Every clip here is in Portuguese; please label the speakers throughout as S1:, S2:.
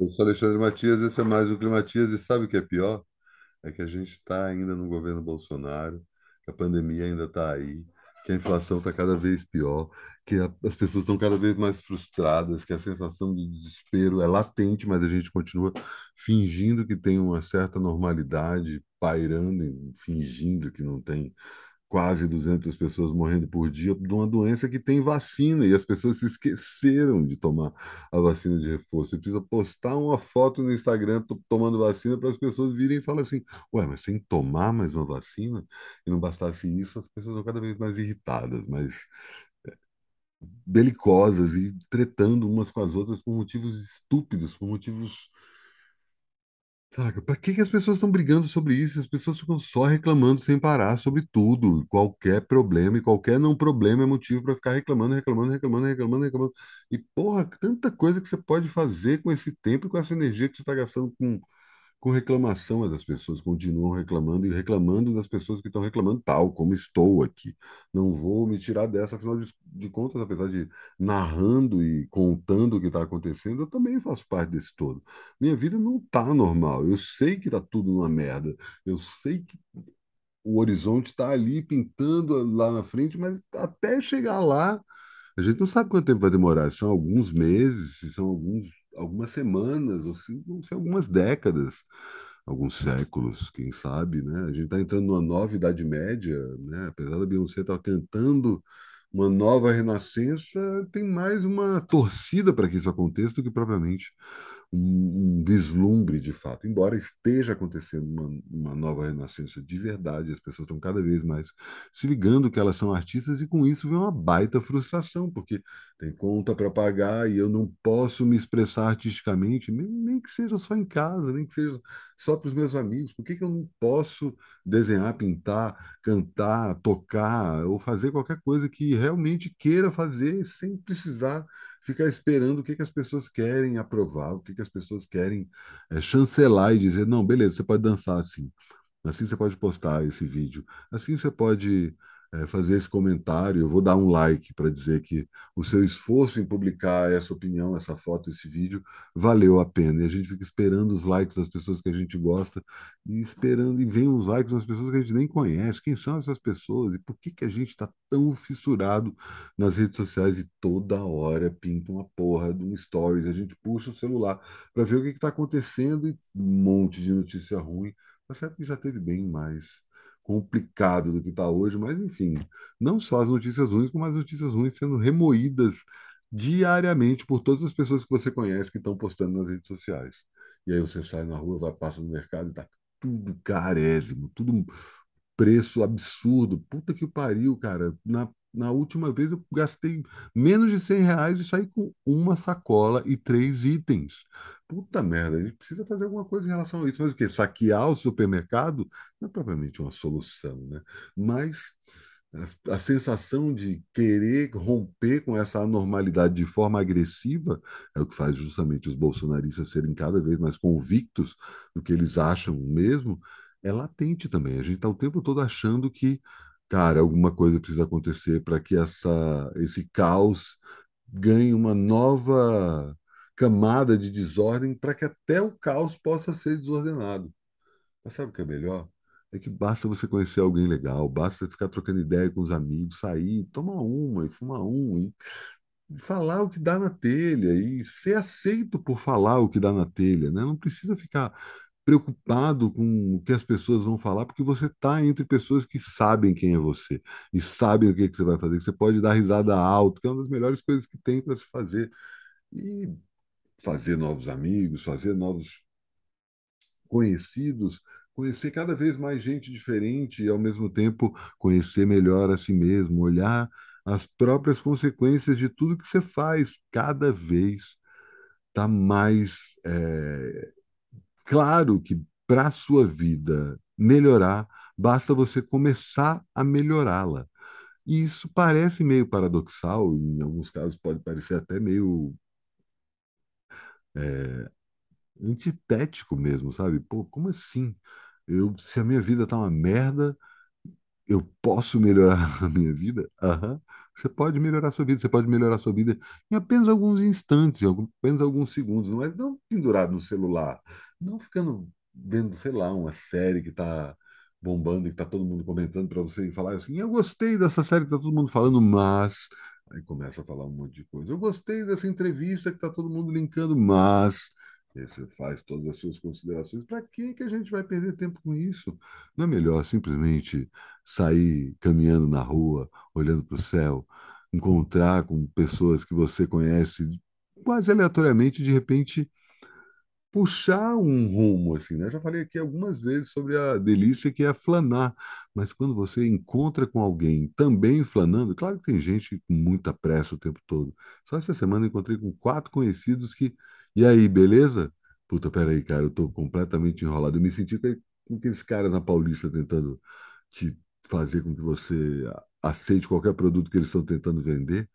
S1: Eu sou Alexandre Matias, esse é mais o Climatias, e sabe o que é pior? É que a gente está ainda no governo Bolsonaro, que a pandemia ainda está aí, que a inflação está cada vez pior, que a- as pessoas estão cada vez mais frustradas, que a sensação de desespero é latente, mas a gente continua fingindo que tem uma certa normalidade, pairando, fingindo que não tem quase 200 pessoas morrendo por dia de uma doença que tem vacina e as pessoas se esqueceram de tomar a vacina de reforço. Você precisa postar uma foto no Instagram to- tomando vacina para as pessoas virem e falar assim: Ué, mas tem que tomar mais uma vacina? E não bastasse isso, as pessoas estão cada vez mais irritadas, mais belicosas e tretando umas com as outras por motivos estúpidos, por motivos Saca, pra que que as pessoas estão brigando sobre isso? As pessoas ficam só reclamando sem parar sobre tudo. Qualquer problema e qualquer não problema é motivo para ficar reclamando, reclamando, reclamando, reclamando, reclamando. E, porra, tanta coisa que você pode fazer com esse tempo e com essa energia que você está gastando com, com reclamação, mas as pessoas continuam reclamando e reclamando das pessoas que estão reclamando, tal como estou aqui. Não vou me tirar dessa, afinal de, de contas, apesar de narrando e contando o que está acontecendo, eu também faço parte desse todo. Minha vida não está normal. Eu sei que está tudo uma merda. Eu sei que o horizonte está ali pintando lá na frente, mas até chegar lá, a gente não sabe quanto tempo vai demorar. Se são alguns meses, se são alguns, algumas semanas, ou se vão ser algumas décadas, alguns séculos, quem sabe, né? A gente está entrando numa nova Idade Média, né? Apesar da Beyoncé estar cantando uma nova renascença, tem mais uma torcida para que isso aconteça do que propriamente um, um vislumbre de fato. Embora esteja acontecendo uma, uma nova renascença de verdade, as pessoas estão cada vez mais se ligando que elas são artistas e com isso vem uma baita frustração, porque tem conta para pagar e eu não posso me expressar artisticamente, nem, nem que seja só em casa, nem que seja só para os meus amigos. Por que que eu não posso desenhar, pintar, cantar, tocar ou fazer qualquer coisa que realmente queira fazer sem precisar ficar esperando o que que as pessoas querem aprovar, o que que as pessoas querem é, chancelar e dizer, não, beleza, você pode dançar assim. Assim você pode postar esse vídeo. Assim você pode é, fazer esse comentário. Eu vou dar um like para dizer que o seu esforço em publicar essa opinião, essa foto, esse vídeo, valeu a pena. E a gente fica esperando os likes das pessoas que a gente gosta e esperando, e vem os likes das pessoas que a gente nem conhece. Quem são essas pessoas? E por que que a gente está tão fissurado nas redes sociais e toda hora pinta uma porra de um stories? A gente puxa o celular para ver o que está acontecendo e um monte de notícia ruim Tá certo que já teve bem mais complicado do que está hoje, mas enfim, não só as notícias ruins, como as notícias ruins sendo remoídas diariamente por todas as pessoas que você conhece que estão postando nas redes sociais. E aí você sai na rua, vai, passa no mercado e tá tudo carésimo, tudo preço absurdo. Puta que pariu, cara. Na, na última vez eu gastei menos de 100 reais e saí com uma sacola e três itens. Puta merda, a gente precisa fazer alguma coisa em relação a isso. Mas o quê? Saquear o supermercado não é propriamente uma solução, né? Mas a, a sensação de querer romper com essa anormalidade de forma agressiva é o que faz justamente os bolsonaristas serem cada vez mais convictos do que eles acham mesmo, é latente também. A gente está o tempo todo achando que, cara, alguma coisa precisa acontecer para que essa, esse caos ganhe uma nova camada de desordem para que até o caos possa ser desordenado. Mas sabe o que é melhor? É que basta você conhecer alguém legal, basta ficar trocando ideia com os amigos, sair, tomar uma e fumar um e falar o que dá na telha e ser aceito por falar o que dá na telha, né? Não precisa ficar preocupado com o que as pessoas vão falar, porque você está entre pessoas que sabem quem é você e sabem o que que você vai fazer, que você pode dar risada alto, que é uma das melhores coisas que tem para se fazer e fazer novos amigos, fazer novos conhecidos, conhecer cada vez mais gente diferente e, ao mesmo tempo, conhecer melhor a si mesmo, olhar as próprias consequências de tudo que você faz. Cada vez está mais é, claro que para a sua vida melhorar, basta você começar a melhorá-la. E isso parece meio paradoxal, em alguns casos pode parecer até meio é, antitético mesmo, sabe? Pô, como assim? Eu, se a minha vida tá uma merda, eu posso melhorar a minha vida? Aham. Você pode melhorar a sua vida, você pode melhorar a sua vida em apenas alguns instantes, em apenas alguns segundos, mas não pendurado no celular, não ficando vendo, sei lá, uma série que está bombando e que está todo mundo comentando para você e falar assim, eu gostei dessa série que está todo mundo falando, mas... Aí começa a falar um monte de coisa. Eu gostei dessa entrevista que está todo mundo linkando, mas... E aí você faz todas as suas considerações. Para que que a gente vai perder tempo com isso? Não é melhor simplesmente sair caminhando na rua, olhando para o céu, encontrar com pessoas que você conhece quase aleatoriamente, de repente puxar um rumo, assim, né? Eu já falei aqui algumas vezes sobre a delícia que é flanar, mas quando você encontra com alguém também flanando, claro que tem gente com muita pressa o tempo todo. Só essa semana encontrei com quatro conhecidos que, e aí, beleza? Puta, peraí, cara, eu tô completamente enrolado. Eu me senti com aqueles caras na Paulista tentando te fazer com que você aceite qualquer produto que eles estão tentando vender.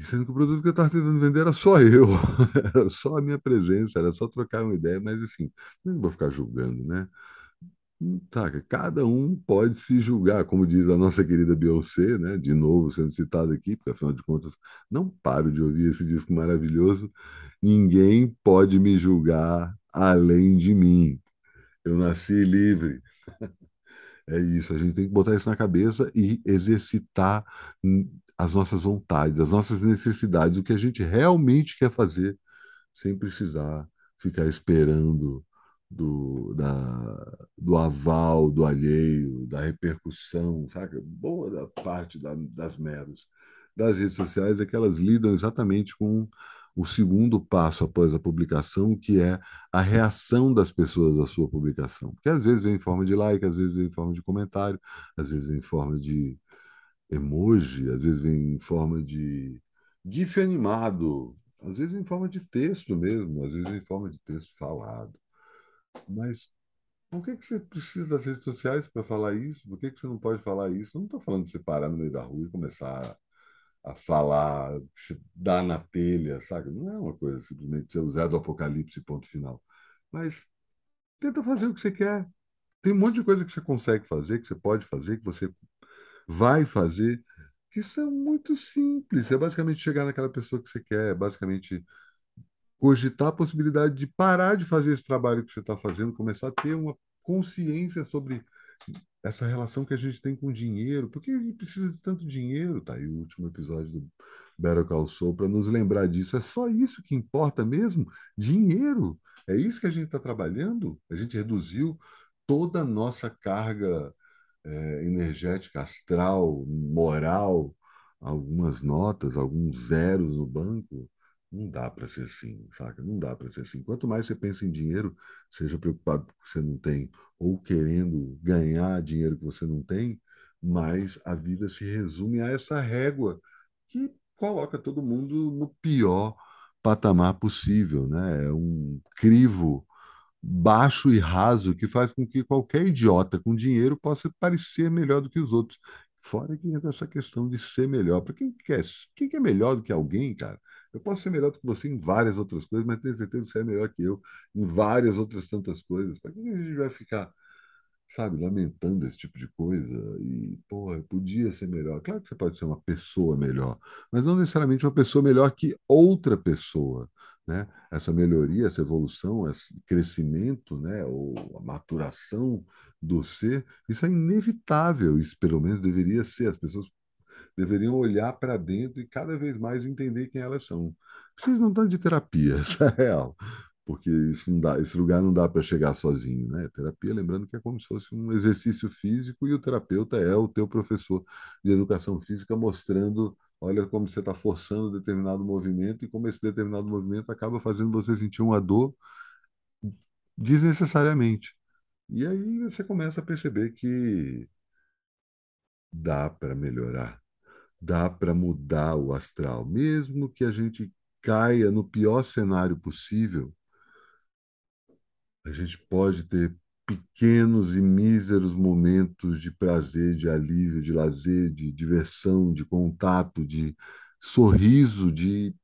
S1: Sendo que o produto que eu estava tentando vender era só eu, era só a minha presença, era só trocar uma ideia, mas assim, não vou ficar julgando, né? Saca, cada um pode se julgar, como diz a nossa querida Beyoncé, né? De novo sendo citada aqui, porque afinal de contas, não paro de ouvir esse disco maravilhoso. Ninguém pode me julgar além de mim. Eu nasci livre. É isso, a gente tem que botar isso na cabeça e exercitar as nossas vontades, as nossas necessidades, o que a gente realmente quer fazer, sem precisar ficar esperando do, da, do aval do alheio, da repercussão, sabe? Boa da parte da, das meros das redes sociais é que elas lidam exatamente com o segundo passo após a publicação, que é a reação das pessoas à sua publicação. Porque às vezes vem em forma de like, às vezes vem em forma de comentário, às vezes vem em forma de emoji, às vezes vem em forma de GIF animado, às vezes em forma de texto mesmo, às vezes em forma de texto falado. Mas por que que você precisa das redes sociais para falar isso? Por que que você não pode falar isso? Eu não estou falando de você parar no meio da rua e começar a falar, se dar na telha, sabe? Não é uma coisa simplesmente ser Zé do Apocalipse, ponto final. Mas tenta fazer o que você quer. Tem um monte de coisa que você consegue fazer, que você pode fazer, que você vai fazer, que são muito simples. É basicamente chegar naquela pessoa que você quer, é basicamente cogitar a possibilidade de parar de fazer esse trabalho que você está fazendo, começar a ter uma consciência sobre essa relação que a gente tem com o dinheiro. Por que a gente precisa de tanto dinheiro? Tá aí o último episódio do Better Call Saul para nos lembrar disso. É só isso que importa mesmo? Dinheiro. É isso que a gente está trabalhando? A gente reduziu toda a nossa carga eh, energética, astral, moral, algumas notas, alguns zeros no banco. Não dá para ser assim, saca? Não dá para ser assim. Quanto mais você pensa em dinheiro, seja preocupado com o que você não tem, ou querendo ganhar dinheiro que você não tem, mais a vida se resume a essa régua que coloca todo mundo no pior patamar possível, né? É um crivo baixo e raso que faz com que qualquer idiota com dinheiro possa parecer melhor do que os outros. Fora que entra essa questão de ser melhor. Para quem quer, quem quer melhor do que alguém, cara? Eu posso ser melhor do que você em várias outras coisas, mas tenho certeza que você é melhor que eu em várias outras tantas coisas. Para que a gente vai ficar sabe, lamentando esse tipo de coisa. E, porra, podia ser melhor. Claro que você pode ser uma pessoa melhor, mas não necessariamente uma pessoa melhor que outra pessoa. Né? Essa melhoria, essa evolução, esse crescimento, né? ou a maturação do ser, isso é inevitável. Isso, pelo menos, deveria ser. As pessoas deveriam olhar para dentro e cada vez mais entender quem elas são. Precisam não tanto de terapia, essa é real porque isso não dá, esse lugar não dá para chegar sozinho, né? Terapia, lembrando que é como se fosse um exercício físico e o terapeuta é o teu professor de educação física mostrando, olha como você está forçando determinado movimento e como esse determinado movimento acaba fazendo você sentir uma dor desnecessariamente. E aí você começa a perceber que dá para melhorar, dá para mudar o astral, mesmo que a gente caia no pior cenário possível A gente pode ter pequenos e míseros momentos de prazer, de alívio, de lazer, de diversão, de contato, de sorriso, de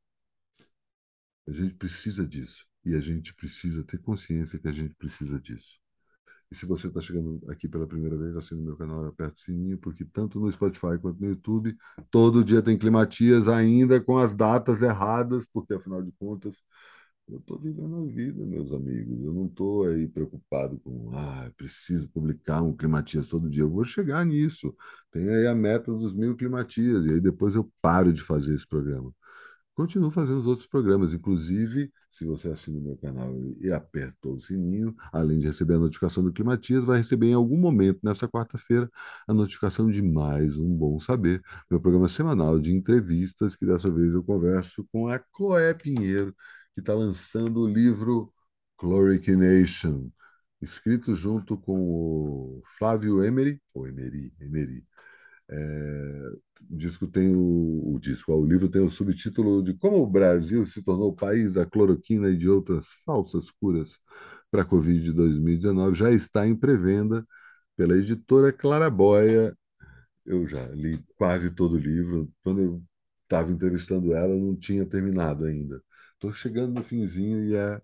S1: a gente precisa disso e a gente precisa ter consciência que a gente precisa disso. E se você está chegando aqui pela primeira vez, assine o meu canal aperte o sininho, porque tanto no Spotify quanto no YouTube, todo dia tem climatias, ainda com as datas erradas, porque afinal de contas, eu estou vivendo a vida, meus amigos. Eu não estou aí preocupado com, ah, preciso publicar um climatias todo dia. Eu vou chegar nisso. Tem aí a meta dos mil climatias, e aí depois eu paro de fazer esse programa continuo fazendo os outros programas. Inclusive, se você assina o meu canal e apertou o sininho, além de receber a notificação do Climatias, vai receber em algum momento nessa quarta-feira a notificação de mais um Bom Saber, meu programa semanal de entrevistas, que dessa vez eu converso com a Chloé Pinheiro, que está lançando o livro Chloricination, escrito junto com o Flávio Emery, ou Emery, Emery, é, o disco tem o, o disco, o livro tem o subtítulo de Como o Brasil se tornou o país da cloroquina e de outras falsas curas para a Covid de 2019. Já está em pré-venda pela editora Claraboia. Eu já li quase todo o livro. Quando eu estava entrevistando ela, não tinha terminado ainda. Estou chegando no finzinho e é,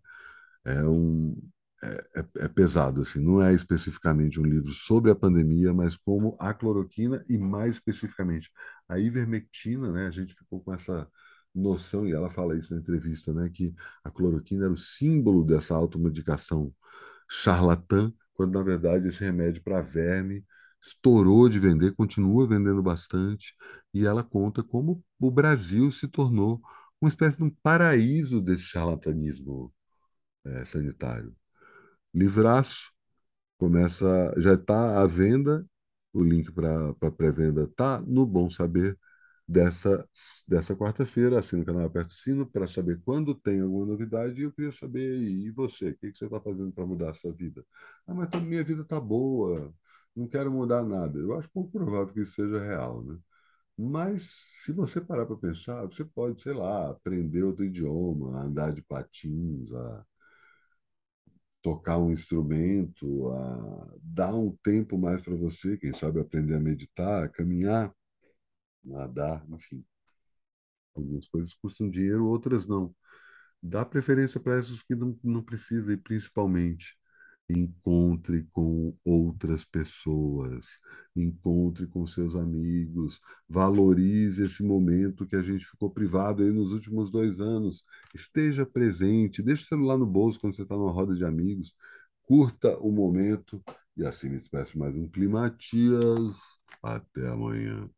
S1: é um, é, é, é, pesado, assim, não é especificamente um livro sobre a pandemia, mas como a cloroquina e mais especificamente a ivermectina, né? A gente ficou com essa noção, e ela fala isso na entrevista, né? Que a cloroquina era o símbolo dessa automedicação charlatã, quando na verdade esse remédio para verme estourou de vender, continua vendendo bastante, e ela conta como o Brasil se tornou uma espécie de um paraíso desse charlatanismo é, sanitário. Livraço, começa, já está à venda, o link para pré-venda está no Bom Saber dessa, dessa quarta-feira. Assina o canal Aperto o Sino para saber quando tem alguma novidade. E eu queria saber, e você, o que, que você está fazendo para mudar a sua vida? Ah, mas minha vida está boa, não quero mudar nada. Eu acho pouco provável que isso seja real, né? Mas se você parar para pensar, você pode, sei lá, aprender outro idioma, andar de patins, a tocar um instrumento, a dar um tempo mais para você, quem sabe aprender a meditar, a caminhar, nadar, enfim. Algumas coisas custam dinheiro, outras não. Dá preferência para essas que não, não precisa e principalmente encontre com outras pessoas, encontre com seus amigos, valorize esse momento que a gente ficou privado aí nos últimos dois anos. Esteja presente, deixe o celular no bolso quando você está numa roda de amigos, curta o momento e assim me despeço mais um Climatias. Até amanhã.